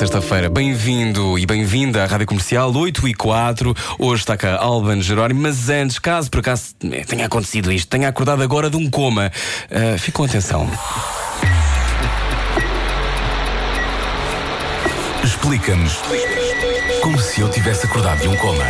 Sexta-feira. Bem-vindo e bem-vinda à Rádio Comercial 8 e 4. Hoje está cá Alban Jerónimo, mas antes, caso por acaso eh, tenha acontecido isto, tenha acordado agora de um coma, uh, fique com atenção. Explica-nos como se eu tivesse acordado de um coma.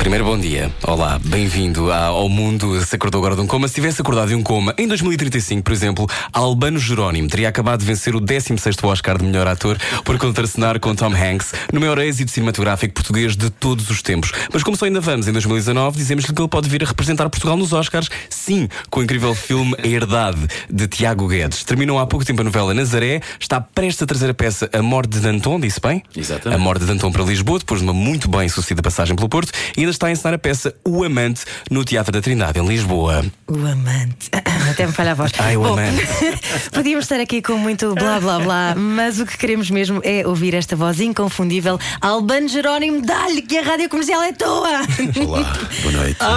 Primeiro, bom dia. Olá, bem-vindo ao mundo. Se acordou agora de um coma. Se tivesse acordado de um coma, em 2035, por exemplo, Albano Jerónimo teria acabado de vencer o 16º Oscar de melhor ator por contracenar com Tom Hanks no maior êxito cinematográfico português de todos os tempos. Mas como só ainda vamos em 2019, dizemos-lhe que ele pode vir a representar Portugal nos Oscars, sim, com o incrível filme A Herdade, de Tiago Guedes. Terminou há pouco tempo a novela Nazaré, está prestes a trazer a peça A Morte de Danton, disse bem? Exatamente. A Morte de Danton para Lisboa, depois de uma muito bem sucedida passagem pelo Porto, e ainda está a encenar a peça O Amante no Teatro da Trindade, em Lisboa. O amante. Até me falha a voz. Ai, o amante. podíamos estar aqui com muito blá blá blá, mas o que queremos mesmo é ouvir esta voz inconfundível. Albano Jerónimo, dá-lhe que a rádio comercial é tua! Olá, boa noite.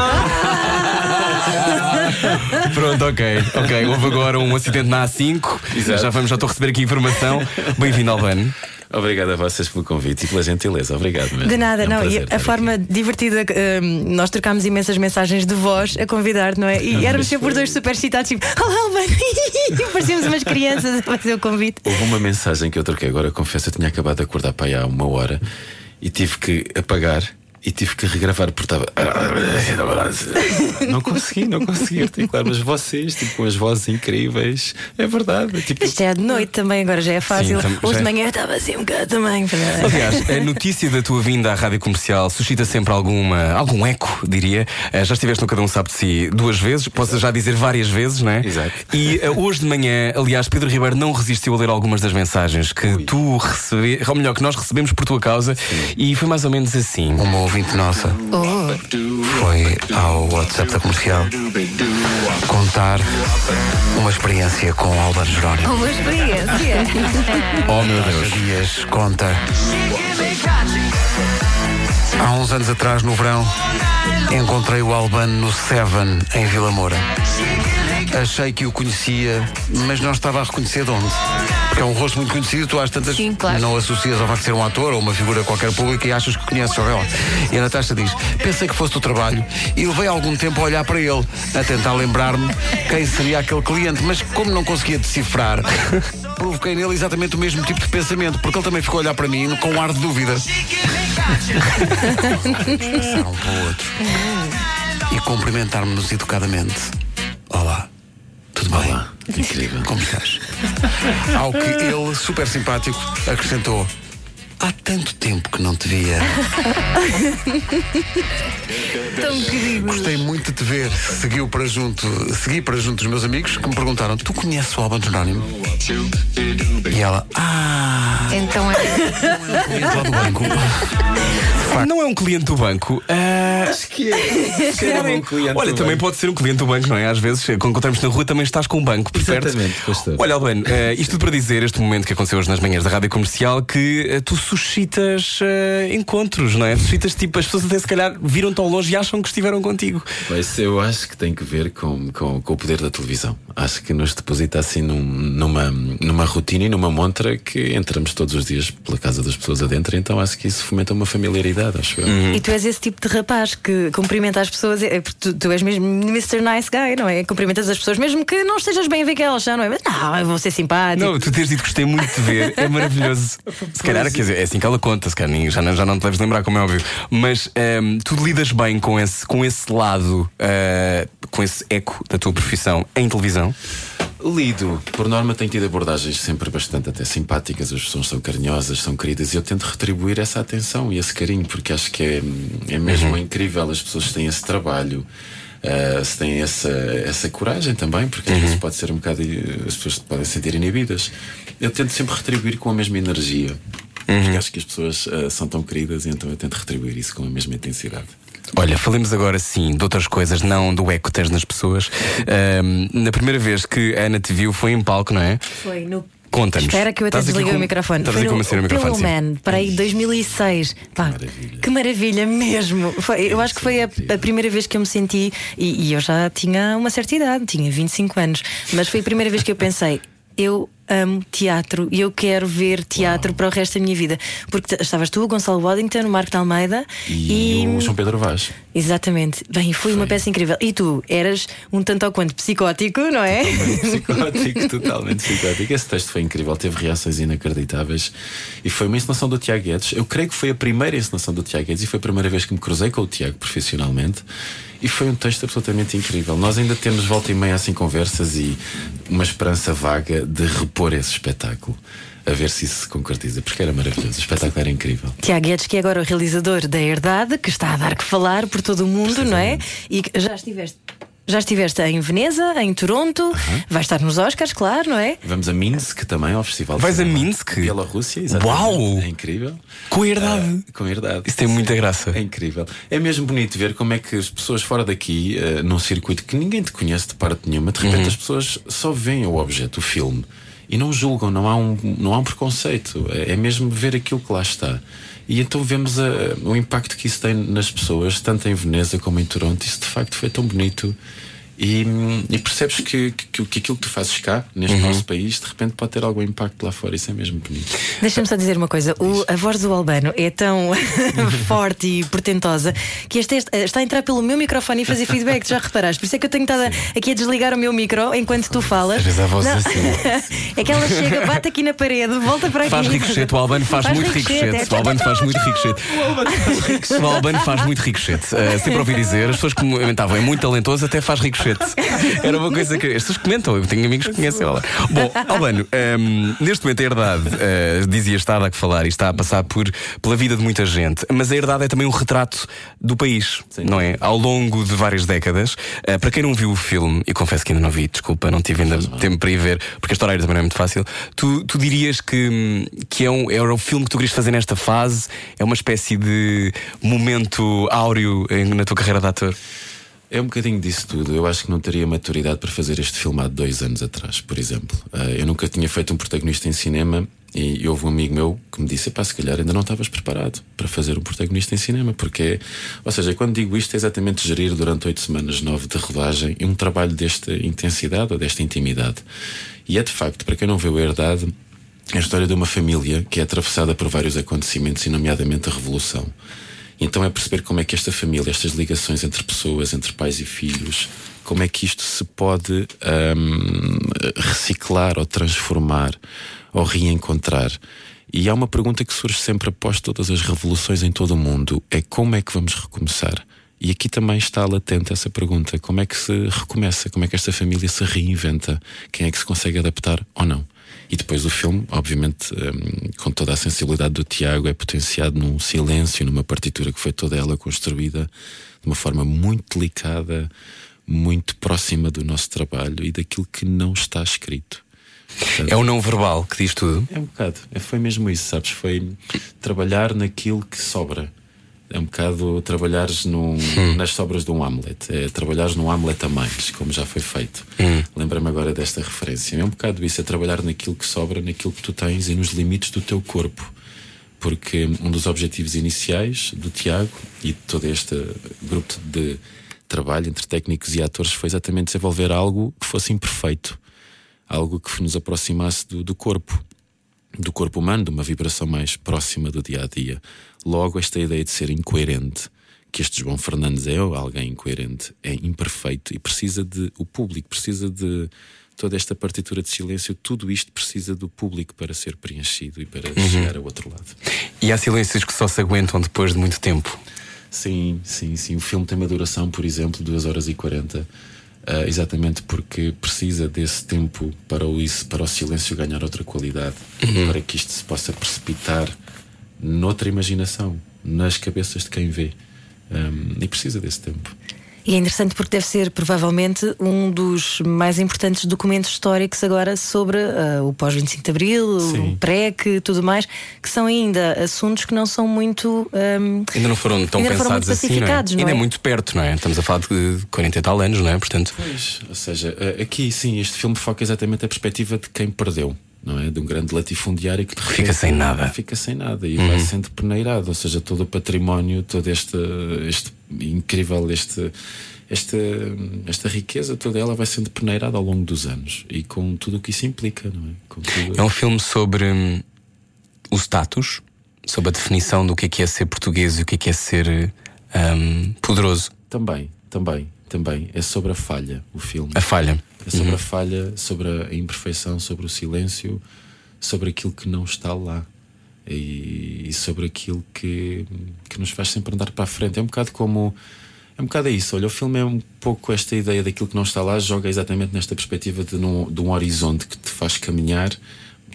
Pronto, ok, ok. Houve agora um acidente na A5. Exato. Já vamos, já estou a receber aqui informação. Bem-vindo, Albano. Obrigado a vocês pelo convite e pela gentileza. Obrigado mesmo. De nada, É um não. E a forma divertida, hum, nós trocámos imensas mensagens de voz a convidar, não é? E éramos sempre os dois super excitados, tipo, olá! E parecíamos umas crianças a fazer o convite. aqui. Houve uma mensagem que eu troquei agora, confesso, eu tinha acabado de acordar para aí há uma hora e tive que apagar. E tive que regravar porque estava. Não consegui, não consegui articular. Mas vocês, tipo, com as vozes incríveis, é verdade. Tipo, Isto é de noite também, agora já é fácil. tam- Hoje já de é. manhã estava assim um bocado também. Aliás, a notícia da tua vinda à rádio comercial suscita sempre alguma, algum eco, diria. Eh, já estiveste no Cada Um Sabe de Si duas vezes, posso já dizer várias vezes, não é? Exato. E eh, hoje de manhã, aliás, Pedro Ribeiro não resistiu a ler algumas das mensagens que tu recebeste, ou melhor, que nós recebemos por tua causa, e foi mais ou menos assim. Uma ouvinte nossa foi ao WhatsApp da comercial contar uma experiência com Álvaro Jerónimo. Uma experiência. Oh meu Deus. Dias conta. Há uns anos atrás, no verão, encontrei o Albano no Seven, em Vila Moura. Achei que o conhecia, mas não estava a reconhecer de onde. Porque é um rosto muito conhecido, tu às tantas Sim, claro. não associas ao facto de ser um ator ou uma figura qualquer pública e achas que conheces só ela. E a Natasha diz: Pensei que fosse do trabalho e levei algum tempo a olhar para ele, a tentar lembrar-me quem seria aquele cliente, mas como não conseguia decifrar, provoquei nele exatamente o mesmo tipo de pensamento, porque ele também ficou a olhar para mim com um ar de dúvida. Um para o outro e cumprimentar-me-nos educadamente. Bem? Olá, incrível. Como estás? Ao que ele, super simpático, acrescentou: Há tanto tempo que não te via. Tão querido. Gostei muito de te ver. Seguiu para junto, segui para junto dos meus amigos que me perguntaram: Tu conheces o Albano Jerónimo? E ela: Ah, Então é. cliente lá do banco. Não é um cliente do banco. ah, Acho que é. Um cliente Olha, do também banco. pode ser um cliente do banco, não é? Às vezes, quando encontramos na rua, também estás com um banco por perto. Exatamente, pois estou. Olha, Albano, eh, isto tudo para dizer, este momento que aconteceu hoje nas manhãs da rádio comercial, que eh, tu suscitas eh, encontros, não é? Suscitas tipo, as pessoas até se calhar viram-te ao longe e acham que estiveram contigo. Pois eu acho que tem que ver com, com, com o poder da televisão. Acho que nos deposita assim num- numa, numa rotina e numa montra que entramos todos os dias pela casa das pessoas adentro, então acho que isso fomenta uma familiaridade, acho eu. Uhum. E tu és esse tipo de rapaz que cumprimenta as pessoas, é, porque tu, tu és mesmo Mr. Nice Guy, não é? Cumprimentas as pessoas, mesmo que não estejas bem a ver que elas já, não é? Mas não, eu vou ser simpático. Não, tu teres dito que gostei muito de ver, é maravilhoso. Se calhar, quer dizer, é assim que ela conta, se calhar já não, já não te deves lembrar, como é óbvio. Mas ehm, tu lidas bem com esse, com esse lado, eh, com esse eco da tua profissão em televisão? Lido, por norma, tem tido abordagens sempre bastante até simpáticas, as pessoas são carinhosas, são queridas e eu tento retribuir essa atenção e esse carinho, porque acho que é, é mesmo incrível as pessoas têm esse trabalho. ah, se têm essa, essa coragem também, porque às vezes pode ser um bocado. as pessoas podem se sentir inibidas. Eu tento sempre retribuir com a mesma energia, porque acho que as pessoas ah, são tão queridas e então eu tento retribuir isso com a mesma intensidade. Olha, falemos agora sim de outras coisas, não do eco tens nas pessoas. Ahm, na primeira vez que a Ana te viu foi em palco, não é? Foi no. Conta-nos. Espera que eu até desliguei com- o microfone. Foi no no microfone. Pillowman, para aí 2006. Pá, maravilha. que maravilha mesmo. Foi- eu acho que foi a, a primeira vez que eu me senti. E, e eu já tinha uma certa idade, tinha 25 anos. Mas foi a primeira vez que eu pensei. Eu amo teatro e eu quero ver teatro para o resto da minha vida. Porque estavas tu, o Gonçalo Waddington, o Marco de Almeida E, o João Pedro Vaz. Exatamente. Bem, foi, uma peça incrível. E tu eras um tanto ou quanto psicótico, não é? Psicótico, totalmente psicótico. Esse texto foi incrível, teve reações inacreditáveis e foi uma encenação do Tiago Guedes. Eu creio que foi a primeira encenação do Tiago Guedes e foi a primeira vez que me cruzei com o Tiago profissionalmente. E foi um texto absolutamente incrível. Nós ainda temos volta e meia assim conversas e uma esperança vaga de repor esse espetáculo. A ver se isso se concretiza, porque era maravilhoso. O espetáculo era incrível. Tiago Guedes, que é agora o realizador da Herdade, que está a dar que falar por todo o mundo, não é? E já estiveste. Já estiveste em Veneza, em Toronto, vai estar nos Oscars, claro, não é? Vamos a Minsk também, ao Festival de Vais a. Minsk? Bielorrússia, exatamente. Uau! É incrível. Com a herdade. Ah, com a herdade. Isso tem muita graça. É incrível. É mesmo bonito ver como é que as pessoas fora daqui, eh, num circuito que ninguém te conhece de parte nenhuma, de repente as pessoas só veem o objeto, o filme, e não julgam, não há um, não há um preconceito. É, é mesmo ver aquilo que lá está. E então vemos a- o impacto que isso tem nas pessoas, tanto em Veneza como em Toronto. Isso de facto foi tão bonito. E, e percebes que, que, que aquilo que tu fazes cá, neste nosso país, de repente pode ter algum impacto lá fora. Isso é mesmo bonito. Deixa-me só dizer uma coisa: o- a voz do Albano é tão forte e portentosa que este, este- está a entrar pelo meu microfone e fazer feedback. Tu já reparaste? Por isso é que eu tenho estado a- aqui a desligar o meu micro enquanto tu falas. Às vezes vozes Não. assim. é que ela chega, bate aqui na parede, volta para aqui. Faz ricochete, o Albano faz, muito ricochete. O Albano faz muito ricochete. O Albano faz muito ricochete. Uh, sempre ouvi dizer, as pessoas comentavam, é muito talentoso, até faz ricochete. Era uma coisa que as pessoas comentam, eu tenho amigos que conhecem ela. Bom, Albano, um, neste momento a herdade, uh, dizia estar a falar e está a passar por, pela vida de muita gente, mas a herdade é também um retrato do país, Sim. não é? Ao longo de várias décadas. Uh, para quem não viu o filme, e confesso que ainda não vi, desculpa, não tive ainda tempo para ir ver, porque a história também não é muito fácil, tu, tu dirias que, hum, que é um, era o filme que tu querias fazer nesta fase? É uma espécie de momento áureo na tua carreira de ator? É um bocadinho disso tudo. Eu acho que não teria maturidade para fazer este filme há dois anos atrás, por exemplo. Ah, eu nunca tinha feito um protagonista em cinema e houve um amigo meu que me disse: pá, se calhar ainda não estavas preparado para fazer um protagonista em cinema, porque, ou seja, quando digo isto, é exatamente gerir durante oito semanas, nove de rodagem, um trabalho desta intensidade ou desta intimidade. E é de facto, para quem não vê o Herdade, é a história de uma família que é atravessada por vários acontecimentos, e nomeadamente a Revolução. Então é perceber como é que esta família, estas ligações entre pessoas, entre pais e filhos, como é que isto se pode hum, reciclar ou transformar ou reencontrar. E há uma pergunta que surge sempre após todas as revoluções em todo o mundo: é como é que vamos recomeçar? E aqui também está latente essa pergunta: como é que se recomeça? Como é que esta família se reinventa? Quem é que se consegue adaptar ou não? E depois o filme, obviamente, hum, com toda a sensibilidade do Tiago, é potenciado num silêncio, numa partitura que foi toda ela construída de uma forma muito delicada, muito próxima do nosso trabalho e daquilo que não está escrito. Portanto, É o não verbal que diz tudo. é um bocado, foi mesmo isso, sabes? Foi trabalhar naquilo que sobra. É um bocado trabalhares num, nas sobras de um Hamlet. É trabalhares num Hamlet a mais, como já foi feito. Lembra-me agora desta referência. É um bocado isso, é trabalhar naquilo que sobra, naquilo que tu tens e nos limites do teu corpo. Porque um dos objetivos iniciais do Tiago e de todo este grupo de trabalho entre técnicos e atores foi exatamente desenvolver algo que fosse imperfeito. Algo que nos aproximasse do, do corpo do corpo humano, de uma vibração mais próxima do dia a dia. Logo, esta ideia de ser incoerente, que este João Fernandes é alguém incoerente, é imperfeito e precisa de. O público precisa de toda esta partitura de silêncio, tudo isto precisa do público para ser preenchido e para chegar ao outro lado. E há silêncios que só se aguentam depois de muito tempo. Sim, sim, sim. O filme tem uma duração, por exemplo, de 2 horas e 40. ah, exatamente porque precisa desse tempo para o, isso, para o silêncio ganhar outra qualidade, para que isto se possa precipitar noutra imaginação, nas cabeças de quem vê. Ahm, e precisa desse tempo. E é interessante porque deve ser provavelmente um dos mais importantes documentos históricos agora sobre uh, o pós-25 de Abril, Sim. o PREC, tudo mais, que são ainda assuntos que não são muito. um, Ainda não foram tão foram pensados muito assim, não é? não Ainda é é? muito perto, não é? Estamos a falar de 40 e tal anos, não é? Portanto, Pois, ou seja, aqui sim, este filme foca exatamente a perspectiva de quem perdeu. Não é? De um grande latifundiário que Fica repente sem nada. Fica sem nada e vai sendo peneirado. Ou seja, todo o património, todo este, este incrível, este, esta, esta riqueza, toda ela vai sendo peneirada ao longo dos anos e com tudo o que isso implica, não é? Tudo- é um filme sobre hum, o status, sobre a definição do que é que é ser português e o que é que é ser hum, poderoso. Também, também, também. É sobre a falha, o filme. A falha. É sobre a falha, sobre a imperfeição, sobre o silêncio, sobre aquilo que não está lá e, e sobre aquilo que, que nos faz sempre andar para a frente. É um bocado como. É um bocado isso. Olha, o filme é um pouco esta ideia daquilo que não está lá, joga exatamente nesta perspectiva de, num- de um horizonte que te faz caminhar.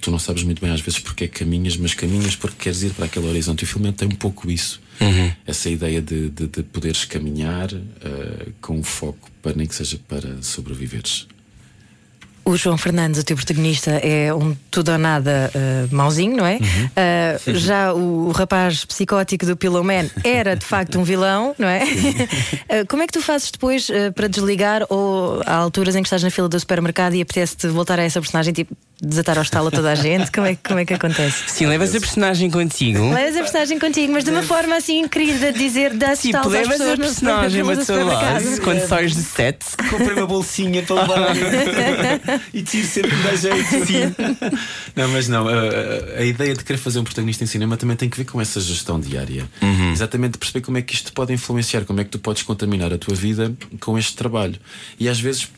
Tu não sabes muito bem às vezes porque é que caminhas, mas caminhas porque queres ir para aquele horizonte. E o filme tem um pouco isso. Essa ideia de, de, de poderes caminhar eh, com foco para nem que seja para sobreviveres. O João Fernandes, o teu protagonista, é um tudo ou nada uh, mauzinho, não é? Uh, já o, o rapaz psicótico do Pillow Man era de facto um vilão, não é? Uh, como é que tu fazes depois uh, para desligar ou há alturas em que estás na fila do supermercado e apetece-te voltar a essa personagem, tipo desatar ao estalo a toda a gente? Como é, que- como é que acontece? Sim, levas a personagem contigo. Levas a personagem contigo, mas de uma forma assim querida de dizer das Tipo, talos às levas a personagem a teu lado quando sais de set. Comprei uma bolsinha para levar e tiro sempre dá jeito. Sim. Não, mas não, a, a- a ideia de querer fazer um protagonista em cinema também tem que ver com essa gestão diária. Exatamente de perceber como é que isto pode influenciar, como é que tu podes contaminar a tua vida com este trabalho. E às vezes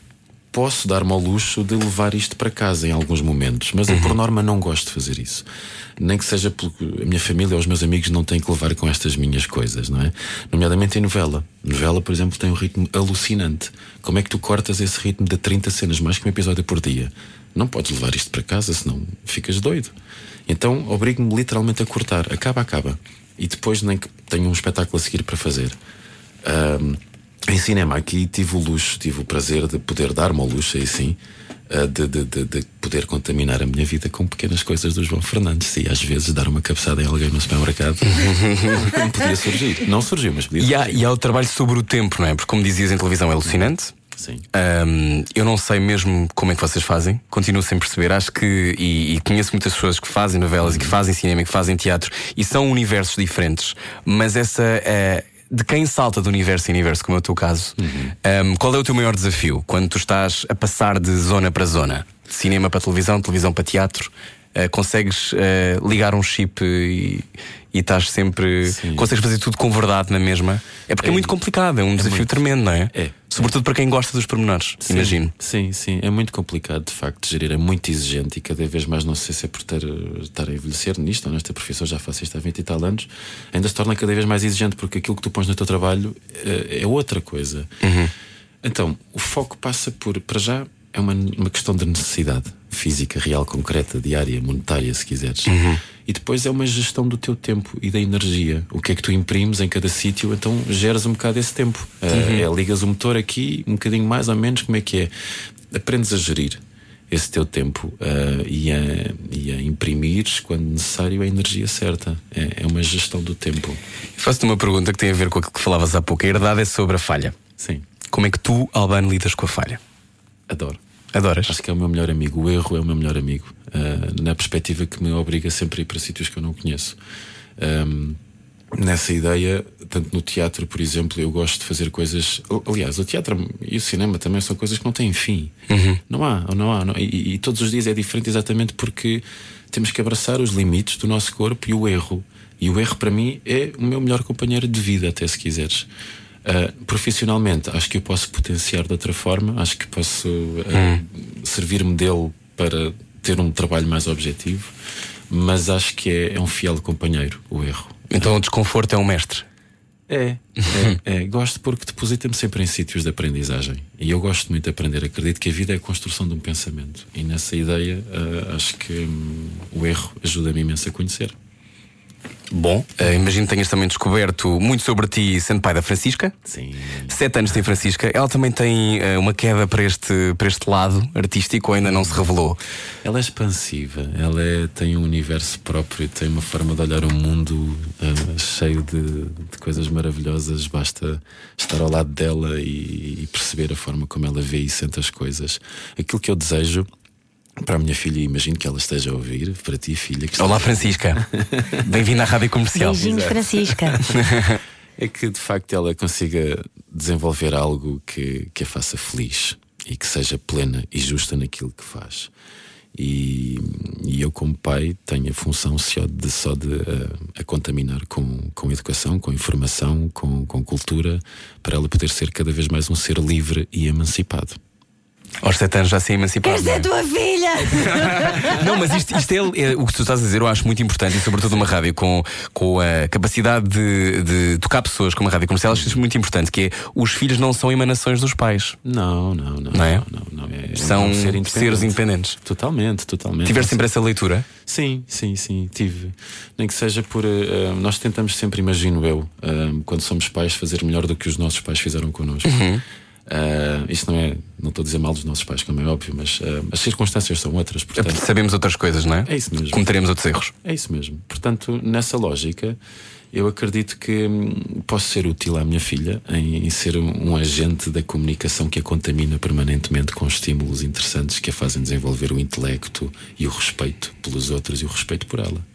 posso dar-me ao luxo de levar isto para casa em alguns momentos, mas eu por norma não gosto de fazer isso. Nem que seja porque a minha família ou os meus amigos não têm que levar com estas minhas coisas, não é? Nomeadamente em novela. Novela, por exemplo, tem um ritmo alucinante. Como é que tu cortas esse ritmo de 30 cenas, mais que um episódio por dia? Não podes levar isto para casa, senão ficas doido. Então obrigo-me literalmente a cortar. Acaba, acaba. E depois nem que tenho um espetáculo a seguir para fazer. Ahm, em cinema aqui tive o luxo, tive o prazer de poder dar-me ao luxo, aí sim, ah, de, de- de- de poder contaminar a minha vida com pequenas coisas do João Fernandes e às vezes dar uma cabeçada em alguém no supermercado. não podia surgir. Não surgiu, mas podia E há, surgir. e há o trabalho sobre o tempo, não é? Porque, como dizias em televisão, é alucinante. Sim. Ahm, eu não sei mesmo como é que vocês fazem, continuo sem perceber. Acho que, e, e conheço muitas pessoas que fazem novelas e que fazem cinema e que fazem teatro e são universos diferentes, mas essa. eh, de quem salta de universo em universo, como é o teu caso, ahm, qual é o teu maior desafio quando tu estás a passar de zona para zona? De cinema para televisão, televisão para teatro? Eh, consegues eh, ligar um chip e, e estás sempre. Sim. Consegues fazer tudo com verdade na mesma? É porque é, É- muito complicado, é um desafio muito. tremendo, não é? É. Sobretudo para quem gosta dos pormenores, Sim, imagino. Sim, sim. É muito complicado, de facto, de gerir. É muito exigente e cada vez mais, não sei se é por ter, estar a envelhecer nisto ou nesta profissão, já faço isto há 20 e tal anos, ainda se torna cada vez mais exigente porque aquilo que tu pões no teu trabalho eh, é outra coisa. Então, o foco passa por, para já, é uma, uma questão de necessidade física, real, concreta, diária, monetária, se quiseres. E depois é uma gestão do teu tempo e da energia. O que é que tu imprimes em cada sítio, então geras um bocado esse tempo. Eh, é, ligas o motor aqui, um bocadinho mais ou menos, como é que é? Aprendes a gerir esse teu tempo eh, e, a, e a imprimires, quando necessário, a energia certa. É, é uma gestão do tempo. Faço-te uma pergunta que tem a ver com aquilo que falavas há pouco. A herdade é sobre a falha. Sim, Como é que tu, Albano, lidas com a falha? Adoro. Adoras? Acho que é o meu melhor amigo. O erro é o meu melhor amigo. Ah, na perspectiva que me obriga sempre a ir para sítios que eu não conheço. Ahm, nessa ideia, tanto no teatro, por exemplo, eu gosto de fazer coisas. Aliás, o teatro e o cinema também são coisas que não têm fim. Não há, não há. não- e, e todos os dias é diferente exatamente porque temos que abraçar os limites do nosso corpo e o erro. E o erro, para mim, é o meu melhor companheiro de vida, até se quiseres. Uh, profissionalmente, acho que eu posso potenciar de outra forma, acho que posso uh, servir-me dele para ter um trabalho mais objetivo, mas acho que é, é um fiel companheiro o erro. Então o desconforto é um mestre. É, é, é. gosto porque deposita-me sempre em sítios de aprendizagem e eu gosto muito de aprender. Acredito que a vida é a construção de um pensamento e nessa ideia uh, acho que hum, o erro ajuda-me imenso a conhecer. Bom, eh, imagino que tenhas também descoberto muito sobre ti sendo pai da Francisca. Sim. Sete anos tem Francisca. Ela também tem eh, uma queda para este, para este lado artístico ou ainda não se revelou? Ela é expansiva, ela é- tem um universo próprio, tem uma forma de olhar o mundo ah, cheio de, de coisas maravilhosas. Basta estar ao lado dela e, e perceber a forma como ela vê e sente as coisas. Aquilo que eu desejo para a minha filha, e imagino que ela esteja a ouvir, para ti, filha, que Olá, Francisca. Bem-vinda à Rádio Comercial. Beijinhos, Francisca. é que de facto ela consiga desenvolver algo que, que a faça feliz e que seja plena e justa naquilo que faz. E, e eu, como pai, tenho a função só de, só de eh, a contaminar com, com educação, com informação, com, com cultura, para ela poder ser cada vez mais um ser livre e emancipado. Aos sete anos já se emancipado. Esta é a tua filha! Não, mas isto, isto é, é o que tu estás a dizer, eu acho muito importante e, sobretudo, uma rádio com, com a capacidade de, de tocar pessoas como a rádio comercial, acho isso muito importante, que é os filhos não são emanações dos pais. Não, não, não. Não é? Não, não, é São ser seres independente. independentes. Totalmente, totalmente. Tiveste sempre essa leitura? Sim, sim, sim, tive. Nem que seja por. eh, nós tentamos sempre, imagino eu, eh, quando somos pais, fazer melhor do que os nossos pais fizeram connosco. Uhum. Eh, isto não é. Não estou a dizer mal dos nossos pais, como é óbvio, mas eh, as circunstâncias são outras, portanto. Sabemos outras coisas, não é? É isso mesmo. Cometeremos outros erros. É isso mesmo. Portanto, nessa lógica, eu acredito que hum, posso ser útil à minha filha em, em ser um, um agente da comunicação que a contamina permanentemente com estímulos interessantes que a fazem desenvolver o intelecto e o respeito pelos outros e o respeito por ela.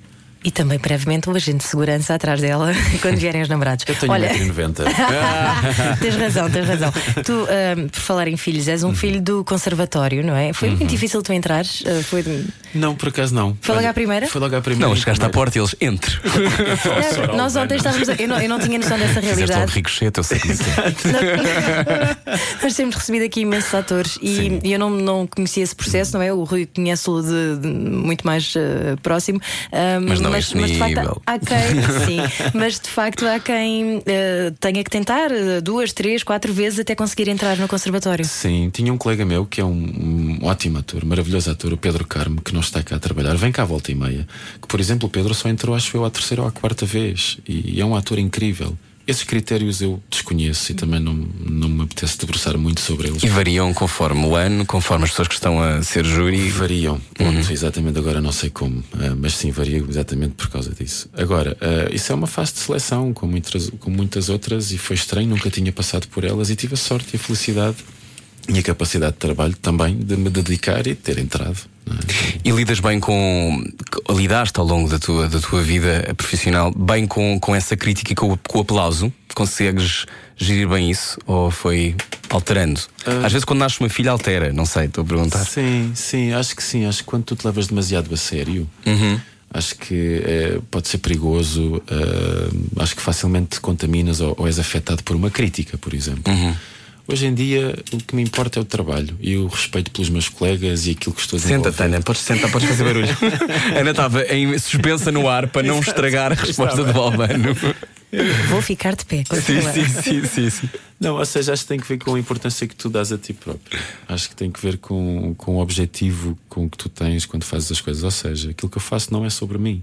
E também brevemente um agente de segurança atrás dela quando vierem os namorados. Eu tenho Olha, 1,90m. tens razão, tens razão. Tu, ahm, por falar em filhos, és um filho do conservatório, não é? Foi muito difícil tu entrares? Ah, foi Não, por acaso não. Foi logo à primeira? Foi logo à primeira. Não, chegaste à porta e eles entre. Não, nós ontem estávamos. a- Eu não, eu não tinha noção dessa realidade. ricochete, eu sei como é que é. Nós temos recebido aqui imensos atores e, e eu não, não conhecia esse processo, não é? O Rui conhece-o de, de muito mais eh, próximo. Ahm, Mas não mas, mas de facto há quem, sim, mas de facto há quem eh, tenha que tentar eh, duas, três, quatro vezes até conseguir entrar no conservatório. Sim, tinha um colega meu que é um, um ótimo ator, maravilhoso ator, o Pedro Carmo, que não está cá a trabalhar, vem cá à volta e meia. Que, por exemplo, o Pedro só entrou, acho eu, à terceira ou à quarta vez e, é um ator incrível. Esses critérios eu desconheço e também não, não me apetece debruçar muito sobre eles. E variam conforme o ano, conforme as pessoas que estão a ser júri. Variam, ponto, exatamente agora não sei como, ah, mas sim, varia exatamente por causa disso. Agora, ah, isso é uma fase de seleção, como muitas, como muitas outras, e foi estranho, nunca tinha passado por elas e tive a sorte e a felicidade e a capacidade de trabalho também de me dedicar e de ter entrado. É? E lidas bem com. Lidaste ao longo da tua, da tua vida profissional bem com, com essa crítica e com, o- com o aplauso? Consegues gerir bem isso? Ou foi alterando? Às vezes, quando nasce uma filha, altera. Não sei, estou a perguntar. Sim, sim, acho que sim. Acho que quando tu te levas demasiado a sério, acho que eh, pode ser perigoso. eh, acho que facilmente te contaminas ou, ou és afetado por uma crítica, por exemplo. Hoje em dia, o que me importa é o trabalho e o respeito pelos meus colegas e aquilo que estou a desenvolver. Senta-te, Ana, podes sentar, podes fazer barulho. Ana estava em suspensa no ar para não estragar a resposta do Albano. Vou ficar de pé. Sim, sim, sim, sim. Não, ou seja, acho que tem que ver com a importância que tu dás a ti próprio. Acho que tem que ver com, com o objetivo com que tu tens quando fazes as coisas. Ou seja, aquilo que eu faço não é sobre mim.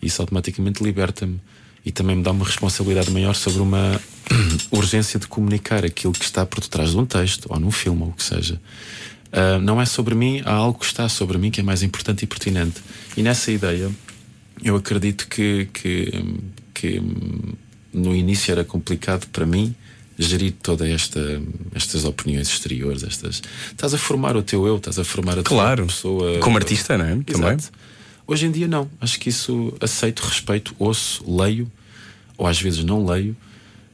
Isso automaticamente liberta-me e também me dá uma responsabilidade maior sobre uma urgência de comunicar aquilo que está por detrás de um texto ou num filme ou o que seja. Ah, não é sobre mim, há algo que está sobre mim que é mais importante e pertinente. E nessa ideia, eu acredito que, que, que no início era complicado para mim gerir toda esta estas opiniões exteriores, estas estás a formar o teu eu, estás a formar a tua Claro. pessoa Como artista, não é? Também. Hoje em dia não, acho que isso aceito, respeito, ouço, leio, ou às vezes não leio,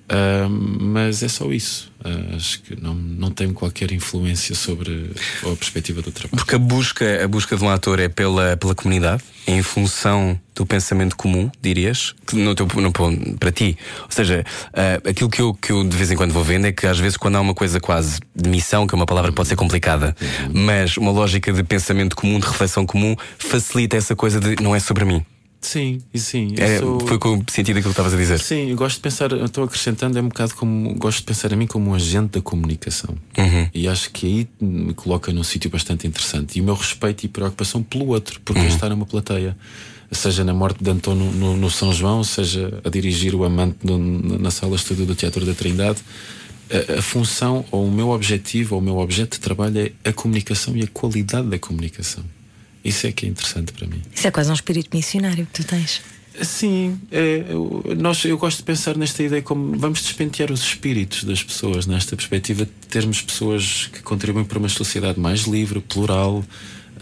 ah, mas é só isso. Ah, acho que não, não tenho qualquer influência sobre a perspectiva do trabalho. Porque a busca, a busca de um ator é pela, pela comunidade, é em função do pensamento comum, dirias, no teu, no, para ti. Ou seja, ah, aquilo que eu, que eu de vez em quando vou vendo é que às vezes quando há uma coisa quase de missão, que é uma palavra que pode ser complicada, mas uma lógica de pensamento comum, de reflexão comum, facilita essa coisa de não é sobre mim. Sim, e sim. É, sou- Foi com o sentido daquilo que estavas a dizer. Sim, eu gosto de pensar, estou acrescentando, é um bocado como gosto de pensar a mim como um agente da comunicação. E acho que aí me coloca num sítio bastante interessante. E o meu respeito e preocupação pelo outro, porque está numa plateia. seja na morte de Antão no, no- no São João, seja a dirigir o amante no- na sala de estúdio do Teatro da Trindade. A, a função ou o meu objetivo ou o meu objeto de trabalho é a comunicação e a qualidade da comunicação. Isso é que é interessante para mim. Isso é quase um espírito missionário que tu tens. Sim, é, eu, nós, eu gosto de pensar nesta ideia como vamos despentear os espíritos das pessoas, nesta perspectiva de termos pessoas que contribuem para uma sociedade mais livre, plural,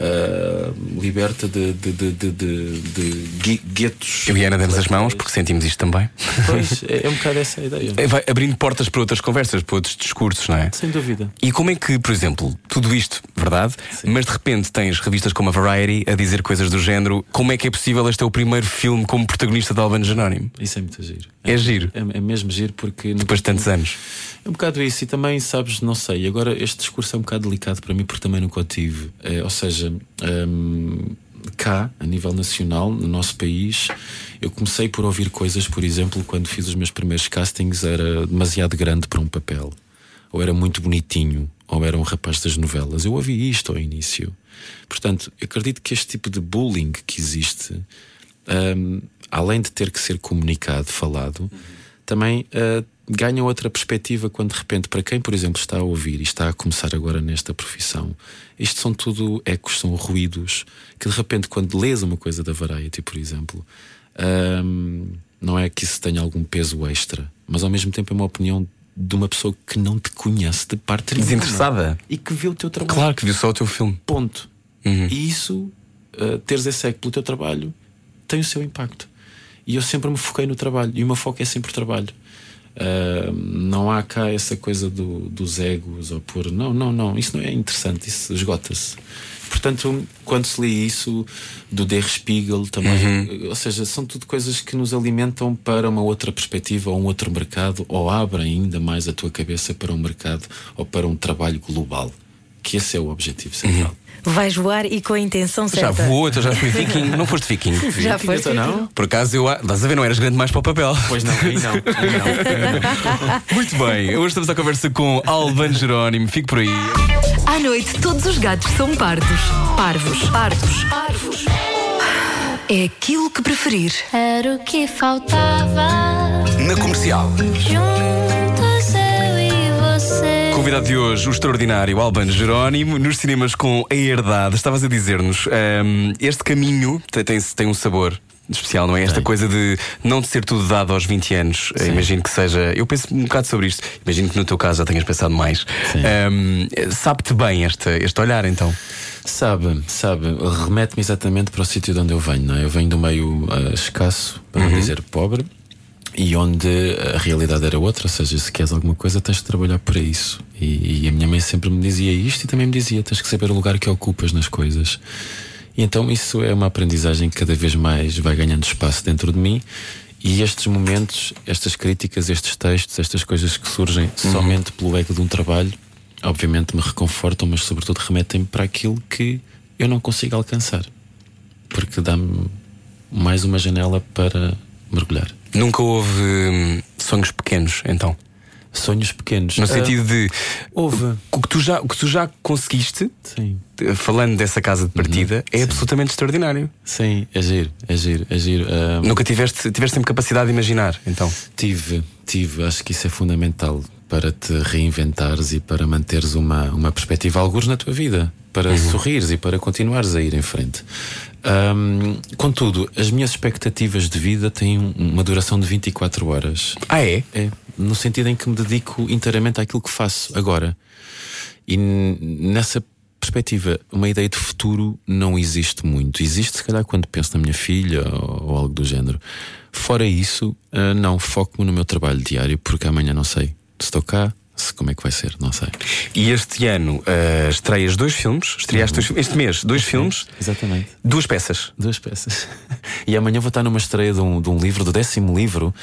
ah, liberta de, de, de, de, de, de gui- guetos. Eu e Ana demos as mãos porque sentimos isto também. Pois, é, é um bocado essa a ideia. É, Vai abrindo portas para outras conversas, para outros discursos, não é? Sem dúvida. E como é que, por exemplo, tudo isto, verdade? Mas de repente tens revistas como a Variety a dizer coisas do género: como é que é possível este é o primeiro filme como protagonista de Albano Jerónimo? Isso é muito giro. É giro. É, é mesmo giro porque. Depois de tantos anos. É um bocado isso, e também, sabes, não sei, agora este discurso é um bocado delicado para mim porque também nunca o tive. É, ou seja, hum, cá, a nível nacional, no nosso país, eu comecei por ouvir coisas, por exemplo, quando fiz os meus primeiros castings, era demasiado grande para um papel, ou era muito bonitinho, ou era um rapaz das novelas. Eu ouvi isto ao início. Portanto, eu acredito que este tipo de bullying que existe, hum, além de ter que ser comunicado, falado, também uh, ganha outra perspectiva quando de repente, para quem, por exemplo, está a ouvir e está a começar agora nesta profissão, isto são tudo ecos, são ruídos que de repente, quando lês uma coisa da Variety, por exemplo, hum, não é que isso tenha algum peso extra, mas ao mesmo tempo é uma opinião de uma pessoa que não te conhece de parte. Desinteressada. e que vê o teu trabalho. Claro que viu só o teu filme. Ponto. E isso, uh, teres esse eco pelo teu trabalho, tem o seu impacto. E eu sempre me foquei no trabalho. E o meu foco é sempre o trabalho. Uh, não há cá essa coisa do- dos egos ou por. Não, não, não. Isso não é interessante. Isso esgota-se. Portanto, quando se lê isso do Der Spiegel também, ou seja, são tudo coisas que nos alimentam para uma outra perspectiva ou um outro mercado, ou abrem ainda mais a tua cabeça para um mercado ou para um trabalho global. Que esse é o objetivo central. Vais voar e com a intenção Já certa. voou, então já fui viking. Não foste viking. Já foste. Então, não? Por acaso eu. Estás a ver, não eras grande mais para o papel. Pois não, aí não. Não. Muito bem, hoje estamos à conversa com Albano Jerónimo. Fico por aí. À noite, todos os gatos são pardos. Parvos. Pardos. Parvos. É aquilo que preferir. Era o que faltava. Na comercial. Juntos. Convidado de hoje, o extraordinário Albano Jerónimo, nos cinemas com a herdade. Estavas a dizer-nos, hum, este caminho tem, tem, tem um sabor. Especial, não é? Esta Tem. coisa de não de ser tudo dado aos 20 anos. Eh, Imagino que seja. Eu penso um bocado sobre isto. Imagino que no teu caso já tenhas pensado mais. Sim. Hum, Sabe-te bem este, este olhar, então. Sabe, sabe, remete-me exatamente para o sítio de onde eu venho, não é? Eu venho do meio ah, escasso, para não dizer pobre, e onde a realidade era outra, ou seja, se queres alguma coisa, tens de trabalhar para isso. E, e a minha mãe sempre me dizia isto e também me dizia: tens que saber o lugar que ocupas nas coisas. E então isso é uma aprendizagem que cada vez mais vai ganhando espaço dentro de mim. E estes momentos, estas críticas, estes textos, estas coisas que surgem somente pelo ego de um trabalho, obviamente me reconfortam, mas sobretudo remetem-me para aquilo que eu não consigo alcançar. Porque dá-me mais uma janela para mergulhar. Nunca houve hum, sonhos pequenos, então. Sonhos pequenos. No Ah, sentido de. houve. O que tu já, o que tu já conseguiste, Sim. eh, falando dessa casa de partida, é absolutamente extraordinário. Sim, é giro, é giro, é giro. Ah, Nunca tiveste, tiveste sempre capacidade de imaginar, então. Tive, tive. Acho que isso é fundamental para te reinventares e para manteres uma, uma perspectiva, alguns na tua vida, para sorrires e para continuares a ir em frente. Ahm, contudo, as minhas expectativas de vida têm um- uma duração de 24 horas. Ah, é? É, no sentido em que me dedico inteiramente àquilo que faço agora. E nessa perspectiva, uma ideia de futuro não existe muito. Existe, se calhar, quando penso na minha filha ou, ou algo do género. Fora isso, ah, não, foco-me no meu trabalho diário, porque amanhã não sei se estou cá, como é que vai ser, não sei. E este ano eh, estreias dois filmes, estreaste dois este mês, dois filmes, Exatamente. duas peças. Duas peças. E amanhã vou estar numa estreia de um, de um livro, do décimo livro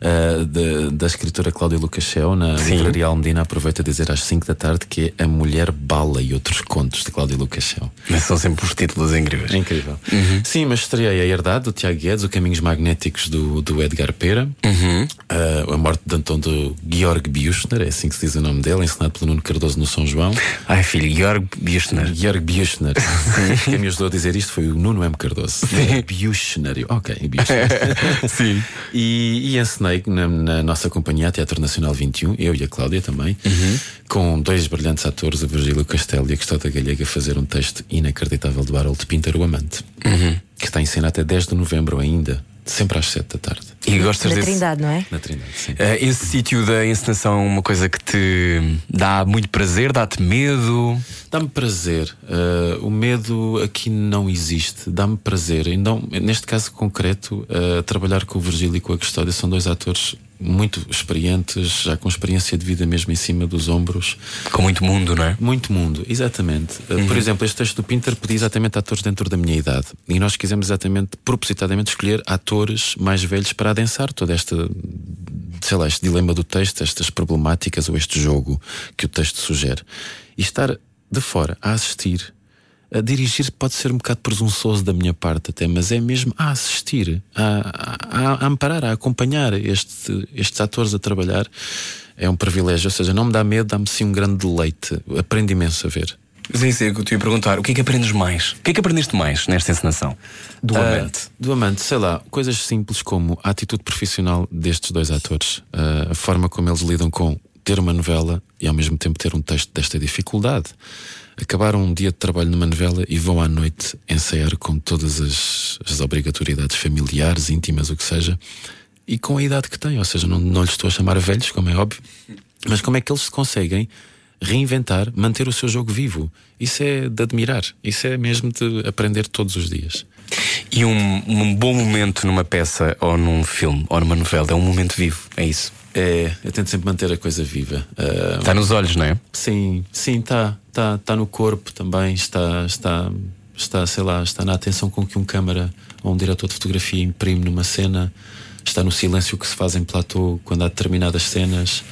ah, de- da escritora Cláudia Lucachel, na Sim. Livraria Almedina. Aproveito a dizer às 5 da tarde que é A Mulher Bala e Outros Contos de Cláudia Lucachel. Mas são sempre os títulos incríveis. É incrível. Sim, mas estreiei A Herdade, do Tiago Guedes, O Caminhos Magnéticos, do, do Edgar Pera, Ah, A Morte de Antão, do Georg Büchner, é assim que se se diz o nome dele, ensinado pelo Nuno Cardoso no São João. Ai, filho, Jörg Bichner. Jörg Buchner. Quem me ajudou a dizer isto foi o Nuno M. Cardoso. Eu, Ok, Buchner. Sim. E, e ensinei na, na nossa companhia a Teatro Nacional 21, eu e a Cláudia também, com dois brilhantes atores, o Virgílio Castelo e a Custódia Gallega, a fazer um texto inacreditável do Harold Pinter, o Amante, que está em cena até 10 de novembro ainda, sempre às 7 da tarde. E gostas Na desse. Trindade, não é? Na Trindade, sim. Eh, esse sítio da encenação é uma coisa que te dá muito prazer, dá-te medo. Dá-me prazer. Uh, o medo aqui não existe. Dá-me prazer. Então, neste caso concreto, uh, trabalhar com o Virgílio e com a Custódia são dois atores muito experientes, já com experiência de vida mesmo em cima dos ombros. Com muito mundo, não é? Muito mundo, exatamente. Uh, Por exemplo, este texto do Pinter pedia exatamente atores dentro da minha idade. E nós quisemos exatamente, propositadamente, escolher atores mais velhos para adensar toda esta, sei lá, este dilema do texto, estas problemáticas ou este jogo que o texto sugere. E estar de fora a assistir, dirigir, pode ser um bocado presunçoso da minha parte até, mas é mesmo a assistir, a, a, a amparar, a acompanhar este, estes atores a trabalhar. É um privilégio, ou seja, não me dá medo, dá-me sim um grande deleite. Aprendo imenso a ver. Sim, sim, é que eu te ia perguntar. O que é que aprendes mais? O que é que aprendeste mais nesta encenação? Do Ah, amante. do amante, sei lá, coisas simples como a atitude profissional destes dois atores, ah, a forma como eles lidam com ter uma novela e ao mesmo tempo ter um texto desta dificuldade. Acabaram um dia de trabalho numa novela e vão à noite ensaiar com todas as, as obrigatoriedades familiares, íntimas, o que seja, e com a idade que têm. Ou seja, não, não lhes estou a chamar velhos, como é óbvio, mas como é que eles se conseguem reinventar, manter o seu jogo vivo? Isso é de admirar, isso é mesmo de aprender todos os dias. E um, um bom momento numa peça ou num filme ou numa novela é um momento vivo, é isso. É, eu tento sempre manter a coisa viva. Ah, Está nos olhos, não é? Sim, sim, está tá, tá no corpo também, está, está, está, sei lá, está na atenção com que um câmara ou um diretor de fotografia imprime numa cena, está no silêncio que se faz em platô quando há determinadas cenas.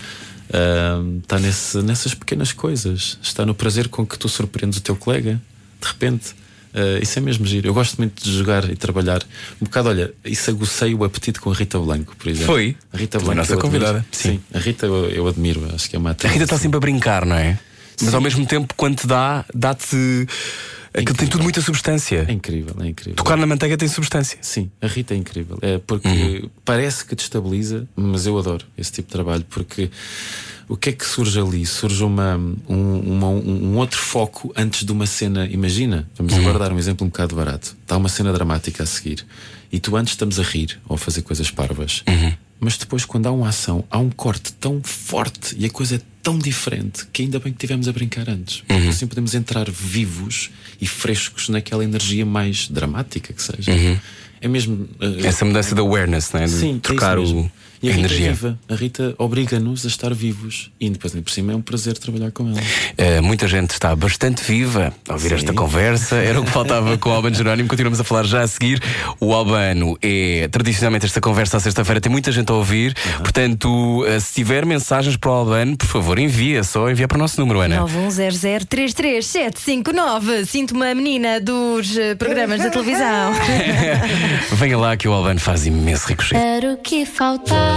Ah, está nesse, nessas pequenas coisas, está no prazer com que tu surpreendes o teu colega, de repente. Ah, isso é mesmo giro. Eu gosto muito de jogar e trabalhar. Um bocado, olha, isso agucei o apetite com a Rita Blanco, por exemplo. Foi? A Rita Foi Blanco. nossa convidada. Sim. Sim. a Rita eu, eu admiro, acho que é uma A atriz. Rita está sempre a brincar, não é? Mas ao mesmo tempo, quando te dá, dá-te. Aquilo tem tudo muita substância. É incrível, é incrível. Tocar na manteiga tem substância. Sim, a Rita é incrível. É porque Uhum. parece que destabiliza, mas eu adoro esse tipo de trabalho porque o que é que surge ali? Surge uma, um, uma- um outro foco antes de uma cena. Imagina, vamos Uhum. agora dar um exemplo um bocado barato. Está uma cena dramática a seguir e tu antes estamos a rir ou a fazer coisas parvas. Uhum. Mas depois, quando há uma ação, há um corte tão forte e a coisa é tão diferente que ainda bem que tivemos a brincar antes. Porque assim podemos entrar vivos e frescos naquela energia mais dramática que seja. É mesmo. eh, Essa mudança de awareness, não é? De Sim, é trocar isso o. E a a Rita é energia. viva. A Rita obriga-nos a estar vivos. E depois, por cima, é um prazer trabalhar com ela. Eh, muita gente está bastante viva a ouvir Sim. esta conversa. Era o que faltava com o Albano Jerónimo. Continuamos a falar já a seguir. O Albano é tradicionalmente esta conversa à sexta-feira tem muita gente a ouvir. Portanto, eh, se tiver mensagens para o Albano, por favor, envia. Só envia para o nosso número, Ana. 910033759. Sinto uma menina dos eh, programas da televisão. Venha lá que o Albano faz imenso ricochete. Era o que faltava.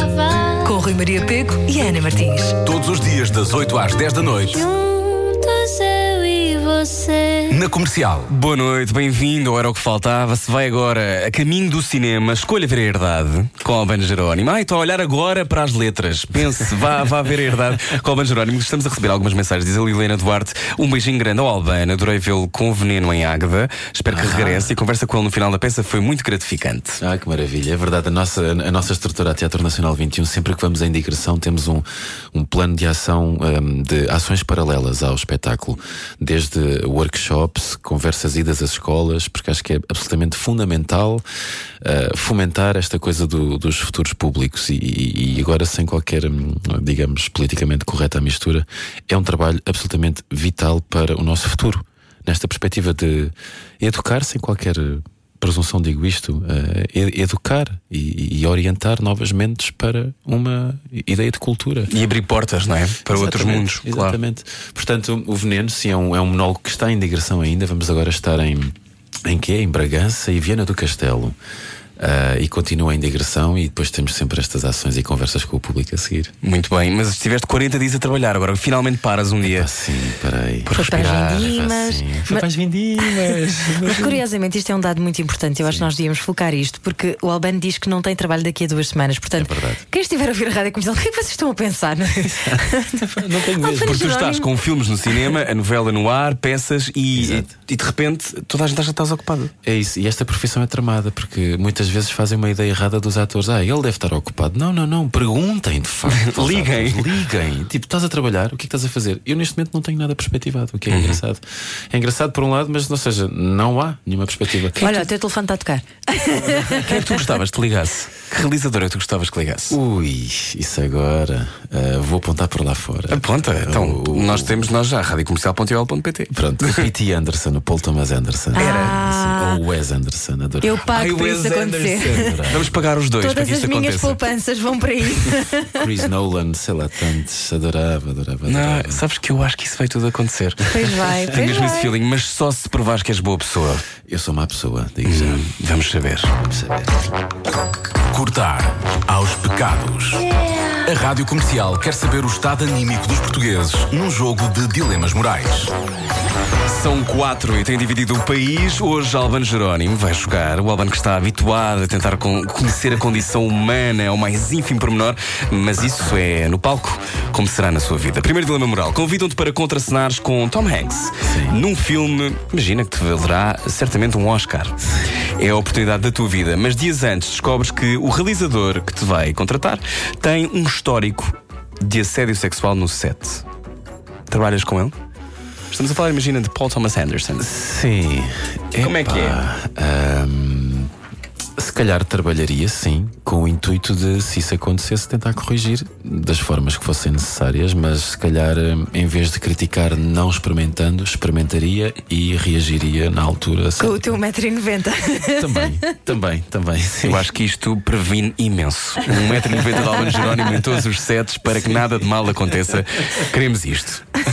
Com Rui Maria Peco e Ana Martins. Todos os dias, das 8 às 10 da noite, Juntos eu e você. Na comercial. Boa noite, bem-vindo Era o que Faltava. Se vai agora a caminho do cinema, escolha ver a herdade com Albano Jerónimo. Ah, estou a olhar agora para as letras. Pense, vá, vá ver a herdade com Albano Jerónimo. Estamos a receber algumas mensagens. Diz a Liliana Duarte: um beijinho grande ao Albano. Adorei vê-lo com veneno em Águeda. Espero que regresse e a conversa com ele no final da peça foi muito gratificante. Ah, que maravilha. É verdade, a nossa, a nossa estrutura a Teatro Nacional 21, sempre que vamos em digressão, temos um, um plano de ação, hum, de ações paralelas ao espetáculo. Desde workshops, conversas idas às escolas, porque acho que é absolutamente fundamental uh, fomentar esta coisa do- dos futuros públicos e, e- e agora sem qualquer, hum, digamos, politicamente correta mistura, é um trabalho absolutamente vital para o nosso futuro. Nesta perspectiva de educar sem qualquer presunção digo isto, e- educar e, e orientar novas mentes para uma ideia de cultura. E abrir portas, não é? Para outros Exatamente, mundos. Claro. Exatamente. Portanto, o Veneno, sim, é um, é um monólogo que está em digressão ainda. Vamos agora estar em, em quê? Em Bragança e Viana do Castelo. Ah, e continua em digressão e depois temos sempre estas ações e conversas com o público a seguir. Muito bem, mas estiveste 40 dias a trabalhar, agora finalmente paras um dia. Ah, sim, peraí. Por Foi para as vindimas. Sim, foi Mas- para as vindimas. Mas curiosamente, isto é um dado muito importante. Eu acho que nós devíamos focar isto, porque o Albano diz que não tem trabalho daqui a duas semanas. Portanto, É verdade. quem estiver a ouvir a rádio comercial, o que é que vocês estão a pensar? não tenho mesmo. Porque tu estás com filmes no cinema, a novela no ar, peças e, e, e de repente toda a gente acha que estás ocupado. É isso, e esta profissão é tramada porque muitas vezes fazem uma ideia errada dos atores. Ah, ele deve estar ocupado. Não, não, não. Perguntem de facto. Liguem. atores. Liguem. Tipo, estás a trabalhar, o que é que estás a fazer? Eu neste momento não tenho nada perspectivado, o que Uhum. é engraçado. É engraçado por um lado, mas ou seja, não há nenhuma perspectiva. Olha, o teu telefone está a tocar. Quem é que tu gostavas que te ligasse? Que realizador é que tu gostavas que ligasse? Ui, isso agora. ah, vou apontar por lá fora. Aponta, então O- nós temos nós já, radiocomercial.ol.pt. Pronto, o P.T. Anderson, o Paul Thomas Anderson. Ah. Ou o Wes Anderson, adoro. Eu pago para isso acontecer. Vamos pagar os dois para Todas que as isto minhas aconteça. poupanças vão para aí. Chris Nolan, sei lá, tantos. Adorava, adorava, Não, adorava. sabes que eu acho que isso vai tudo acontecer. Pois vai, Tenho pois mesmo esse feeling, mas só se provares que és boa pessoa. Eu sou má pessoa, digo já. Hum, Vamos saber. Vamos saber. Cortar aos pecados. A Rádio Comercial quer saber o estado anímico dos portugueses num jogo de dilemas morais. São quatro e tem dividido o país. Hoje Albano Jerónimo vai jogar. O Albano que está habituado a tentar con- conhecer a condição humana ao mais ínfimo pormenor, mas isso é no palco, como será na sua vida. Primeiro dilema moral. Convidam-te para contracenares com Tom Hanks num filme, imagina que te valerá certamente um Oscar. É a oportunidade da tua vida, mas dias antes descobres que o realizador que te vai contratar tem um histórico de assédio sexual no set. Trabalhas com ele? Estamos a falar, imagina, de Paul Thomas Anderson. Sim. Como é que é? Ahm, se calhar trabalharia, sim, com o intuito de, se isso acontecesse, tentar corrigir das formas que fossem necessárias, mas se calhar, hum, em vez de criticar não experimentando, experimentaria e reagiria na altura. Com o teu 1,90m. Também, também, também. Sim. Eu acho que isto previne imenso. 1,90m de Albano Jerónimo em todos os sets para que nada de mal aconteça. Queremos isto.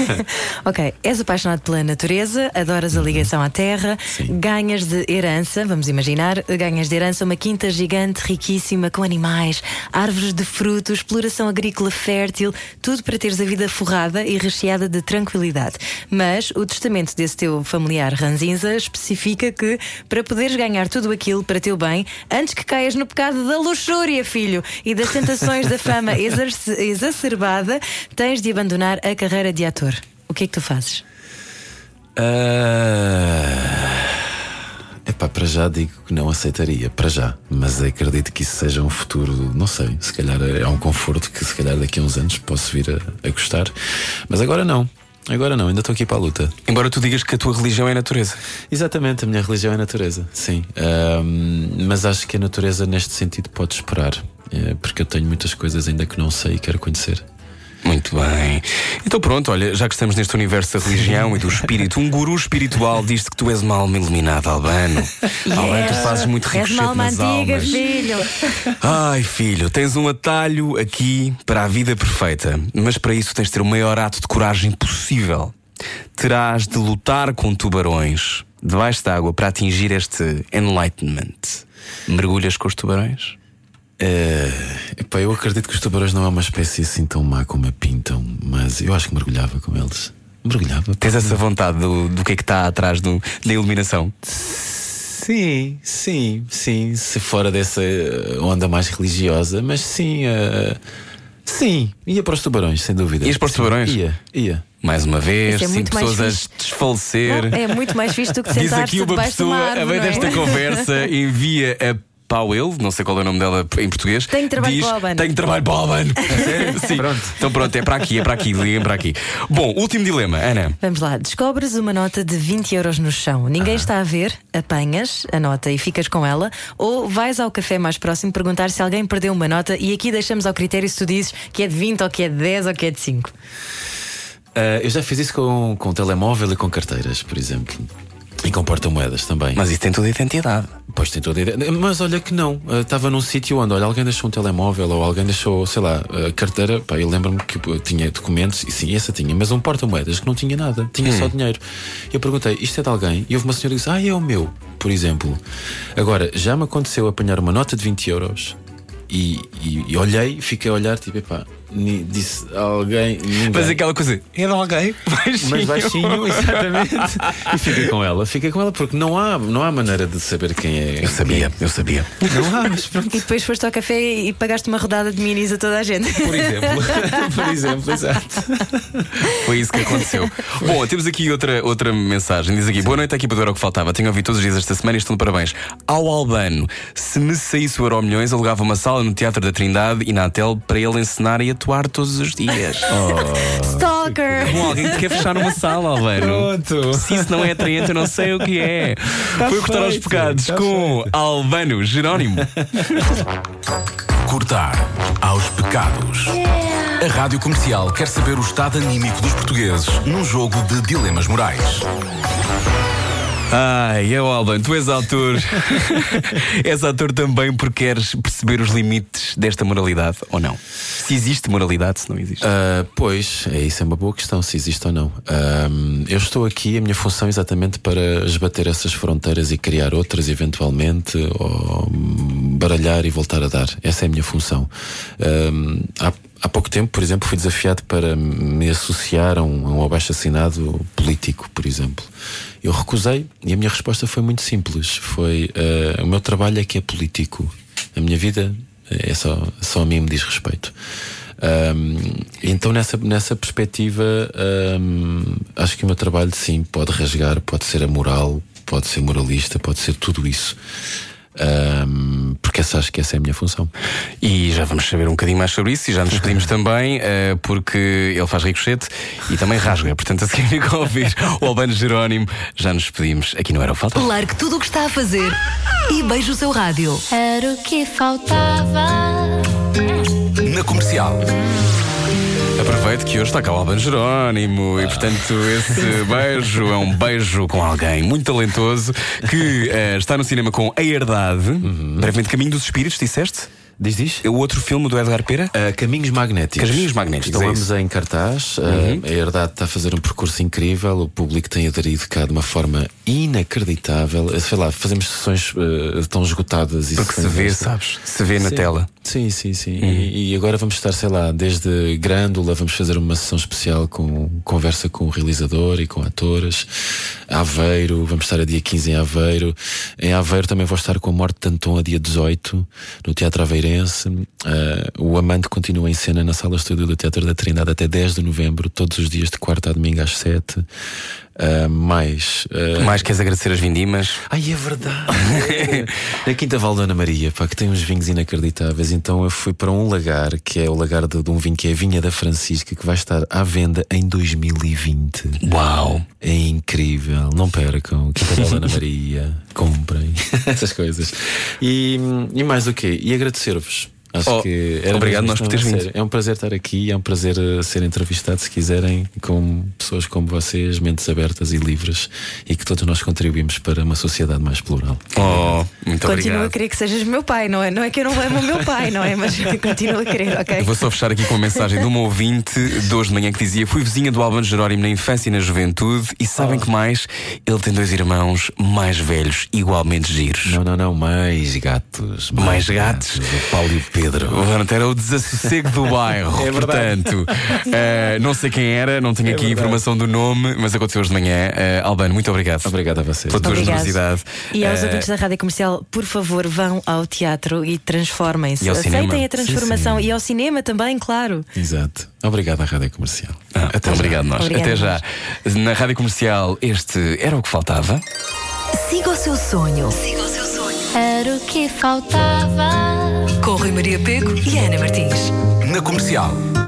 Ok, és apaixonado pela natureza, adoras a ligação à terra, Sim. ganhas de herança, vamos imaginar, ganhas de herança uma quinta gigante, riquíssima, com animais, árvores de frutos, exploração agrícola fértil, tudo para teres a vida forrada e recheada de tranquilidade. Mas o testamento desse teu familiar ranzinza especifica que para poderes ganhar tudo aquilo para teu bem, antes que caias no pecado da luxúria, filho, e das tentações da fama exacerbada, tens de abandonar a carreira de ator. O que é que tu fazes? Ah, epá, para já digo que não aceitaria, para já. Mas acredito que isso seja um futuro, não sei, se calhar é um conforto que se calhar daqui a uns anos posso vir a, a gostar. Mas agora não. Agora não, ainda estou aqui para a luta. Embora tu digas que a tua religião é a natureza. Exatamente, a minha religião é a natureza, sim. Mas acho que a natureza, neste sentido, pode esperar. eh, porque eu tenho muitas coisas ainda que não sei e quero conhecer. Muito bem. Então pronto, olha, já que estamos neste universo da religião e do espírito, um guru espiritual diz-te que tu és uma alma iluminada, Albano. Albano, tu fazes muito ricochete alma nas antiga, almas. filho. Ai, filho, tens um atalho aqui para a vida perfeita, mas para isso tens de ter o maior ato de coragem possível. Terás de lutar com tubarões debaixo d'água para atingir este enlightenment. Mergulhas com os tubarões? Eh, epá, eu acredito que os tubarões não é uma espécie assim tão má como a pintam, mas eu acho que mergulhava com eles. Mergulhava. Tens essa vontade do, do que é que está atrás do- da iluminação? Sim, sim, sim. Se fora dessa eh, onda mais religiosa, mas sim. eh, sim, ia para os tubarões, sem dúvida. Ias para os tubarões? Ia, ia. Mais uma vez, é cinco pessoas a desfalecer. Não, é muito mais fixe do que Diz sentar-se aqui uma pessoa, árvore. a meio é? desta conversa, envia a Pauel, não sei qual é o nome dela em português. Tenho trabalho diz, para o Albano. Tenho trabalho para o Albano. Sério? Sim. Então pronto, é para aqui, é para aqui, liguem para aqui. Bom, último dilema, Ana. Vamos lá, descobres uma nota de 20 euros no chão. Ninguém está a ver, apanhas a nota e ficas com ela, ou vais ao café mais próximo perguntar se alguém perdeu uma nota e aqui deixamos ao critério se tu dizes que é de 20 ou que é de 10 ou que é de 5. Eh, eu já fiz isso com, com telemóvel e com carteiras, por exemplo. E com porta-moedas também. Mas isso tem toda a identidade. Pois tem toda a ideia. Mas olha que não. Uh, Estava num sítio onde olha, alguém deixou um telemóvel ou alguém deixou, sei lá, a carteira. Pá, eu lembro-me que pô, tinha documentos, e sim, essa tinha, mas um porta-moedas que não tinha nada, tinha só dinheiro. Eu perguntei, isto é de alguém? E houve uma senhora que disse, ah, é o meu, por exemplo. Agora, já me aconteceu apanhar uma nota de 20 euros. E, e- e olhei, fiquei a olhar, tipo, epá, disse alguém. Ninguém. Mas aquela coisa, é de alguém? Baixinho. Mas baixinho, exatamente. e fiquei com ela, fiquei com ela, porque não há, não há maneira de saber quem é. Eu sabia, eu sabia. Não há, mas pronto. E depois foste ao café e pagaste uma rodada de minis a toda a gente. Por exemplo, por exemplo, exato. Foi isso que aconteceu. Bom, temos aqui outra, outra mensagem. Diz aqui: Boa noite, equipa do Euro que faltava. Tenho ouvido todos os dias esta semana e estão de parabéns. Ao Albano, se me saísse o Euro Milhões, alugava uma sala no Teatro da Trindade e na Atel para ele encenar e atuar todos os dias. Stalker! Bom, alguém que quer fechar uma sala, Albano. Pronto. Se isso não é atraente, eu não sei o que é. Foi cortar aos feito, pecados tá com Albano Jerónimo. Cortar aos pecados. A Rádio Comercial quer saber o estado anímico dos portugueses num jogo de dilemas morais. Ai, é o Albano, tu és autor. és autor também porque queres perceber os limites desta moralidade ou não? Se existe moralidade, se não existe. Ah, pois, é isso é uma boa questão, se existe ou não. Ahm, eu estou aqui, a minha função é exatamente para esbater essas fronteiras e criar outras, eventualmente, ou baralhar e voltar a dar. Essa é a minha função. Ahm, há, há pouco tempo, por exemplo, fui desafiado para me associar a um, a um abaixo assinado político, por exemplo. Eu recusei e a minha resposta foi muito simples. Foi ah, o meu trabalho é que é político. A minha vida é só, só a mim me diz respeito. Ahm, então, nessa, nessa perspectiva, ahm, acho que o meu trabalho, sim, pode rasgar, pode ser amoral, pode ser moralista, pode ser tudo isso. Ahm, porque essa, acho que essa é a minha função. E já vamos saber um bocadinho mais sobre isso e já nos despedimos também, eh, porque ele faz ricochete e também rasga. Portanto, a seguir fica a ouvir o Albano Jerónimo. Já nos despedimos aqui no Era o que Falta. Largue tudo o que está a fazer e beije o seu rádio. Era o que faltava. Na Comercial. Aproveito que hoje está cá o Albano Jerónimo e, portanto, esse beijo é um beijo com alguém muito talentoso que eh, está no cinema com A Herdade, brevemente Caminho dos Espíritos, disseste? Diz, diz? É o outro filme do Edgar Pera? Uh, Caminhos Magnéticos. Caminhos Magnéticos, é Estamos. Uhum. em cartaz. Uh, a Herdade está a fazer um percurso incrível. O público tem aderido cá de uma forma inacreditável. Sei lá, fazemos sessões uh, tão esgotadas e Porque se vê, sabes? Se vê na tela. Sim, sim, sim. Uhum. E, e agora vamos estar, sei lá, desde Grândola, vamos fazer uma sessão especial com conversa com o realizador e com atores. Aveiro, vamos estar a dia 15 em Aveiro. Em Aveiro também vou estar com a Morte de Anton a dia 18, no Teatro Aveirense. Ah, o Amante continua em cena na Sala Estúdio do Teatro da Trindade até 10 de novembro, todos os dias de quarta a domingo às 7. Ah, mais. ah, Mais queres agradecer as vindimas? Ai, é verdade. Na Quinta Val da Ana Maria, pá, que tem uns vinhos inacreditáveis. Então eu fui para um lagar, que é o lagar de, de um vinho que é a Vinha da Francisca, que vai estar à venda em 2020. Uau! É incrível. Não percam. Quinta Ana Maria. Comprem. Essas coisas. E, e mais do quê? E agradecer-vos. Acho Oh, que era obrigado mesmo nós por teres a vindo. É um prazer estar aqui, é um prazer eh, ser entrevistado, se quiserem, com pessoas como vocês, mentes abertas e livres, e que todos nós contribuímos para uma sociedade mais plural. Oh, muito Continuo a obrigado. querer que sejas meu pai, não é? Não é que eu não amo o meu pai, não é? Mas continuo a querer, ok? Eu vou só fechar aqui com uma mensagem de uma ouvinte de hoje de manhã que dizia: Fui vizinha do Albano Jerónimo na infância e na juventude, e sabem que mais? Ele tem dois irmãos mais velhos, igualmente giros. Não, não, não, mais gatos. Mais gatos? O Paulo e o Pedro. Portanto, era o desassossego do bairro. É. Portanto, eh, não sei quem era, não tenho aqui a verdade. informação do nome, mas aconteceu hoje de manhã. Eh, Albano, muito obrigado. Obrigado a vocês. Pela tua Obrigado. generosidade. E aos Eh, ouvintes da Rádio Comercial, por favor, vão ao teatro e transformem-se. E ao Aceitem cinema. a transformação. E ao cinema também, claro. Exato. Obrigado à Rádio Comercial. ah, Até já. obrigado, nós. Obrigada, Até já. Na rádio comercial, este era o que faltava. Siga o seu sonho. Era o que faltava. Com Rui Maria Peco e Ana Martins. Na Comercial.